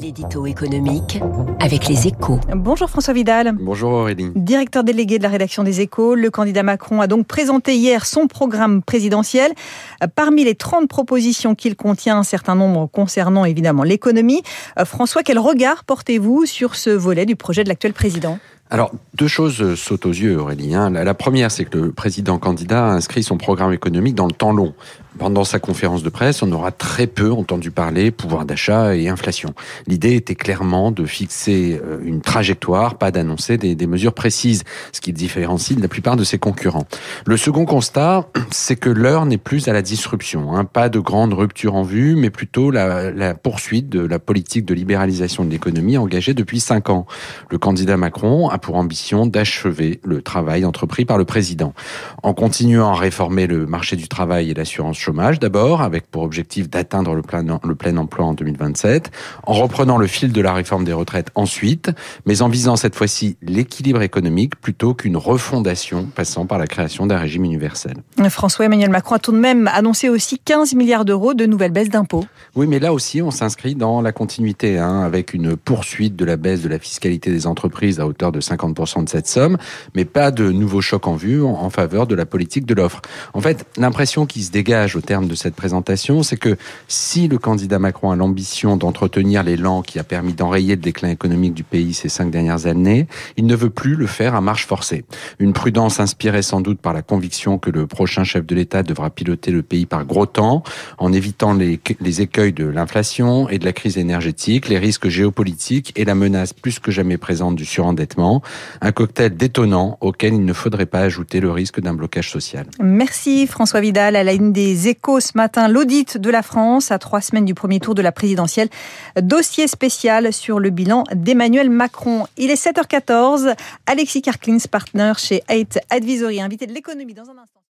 L'édito économique avec les échos. Bonjour François Vidal. Bonjour Aurélie. Directeur délégué de la rédaction des échos, le candidat Macron a donc présenté hier son programme présidentiel. Parmi les 30 propositions qu'il contient, un certain nombre concernant évidemment l'économie. Euh, François, quel regard portez-vous sur ce volet du projet de l'actuel président? Alors, deux choses sautent aux yeux, Aurélie. Hein. La, première, c'est que le président candidat a inscrit son programme économique dans le temps long. Pendant sa conférence de presse, on aura très peu entendu parler pouvoir d'achat et inflation. L'idée était clairement de fixer euh, une trajectoire, pas d'annoncer des, mesures précises, ce qui différencie la plupart de ses concurrents. Le second constat, c'est que l'heure n'est plus à la disruption. Hein. Pas de grande rupture en vue, mais plutôt la, la poursuite de la politique de libéralisation de l'économie engagée depuis cinq ans. Le candidat Macron a pour ambition d'achever le travail entrepris par le président. En continuant à réformer le marché du travail et l'assurance chômage d'abord, avec pour objectif d'atteindre le plein, le plein emploi en 2027, en reprenant le fil de la réforme des retraites ensuite, mais en visant cette fois-ci l'équilibre économique plutôt qu'une refondation passant par la création d'un régime universel. François-Emmanuel Macron a tout de même annoncé aussi 15 milliards d'euros de nouvelles baisses d'impôts. Oui, mais là aussi, on s'inscrit dans la continuité, hein, avec une poursuite de la baisse de la fiscalité des entreprises à hauteur de 50% de cette somme, mais pas de nouveaux chocs en vue en faveur de la politique de l'offre. En fait, l'impression qui se dégage au terme de cette présentation, c'est que si le candidat Macron a l'ambition d'entretenir l'élan qui a permis d'enrayer le déclin économique du pays ces cinq dernières années, il ne veut plus le faire à marche forcée. Une prudence inspirée sans doute par la conviction que le prochain chef de l'État devra piloter le pays par gros temps, en évitant les, écueils de l'inflation et de la crise énergétique, les risques géopolitiques et la menace plus que jamais présente du surendettement un cocktail détonnant auquel il ne faudrait pas ajouter le risque d'un blocage social. Merci François Vidal. À la une des échos ce matin, l'audit de la France à trois semaines du premier tour de la présidentielle. Dossier spécial sur le bilan d'Emmanuel Macron. Il est 7h14. Alexis Karklins, partner chez 8 Advisory, invité de l'économie dans un instant.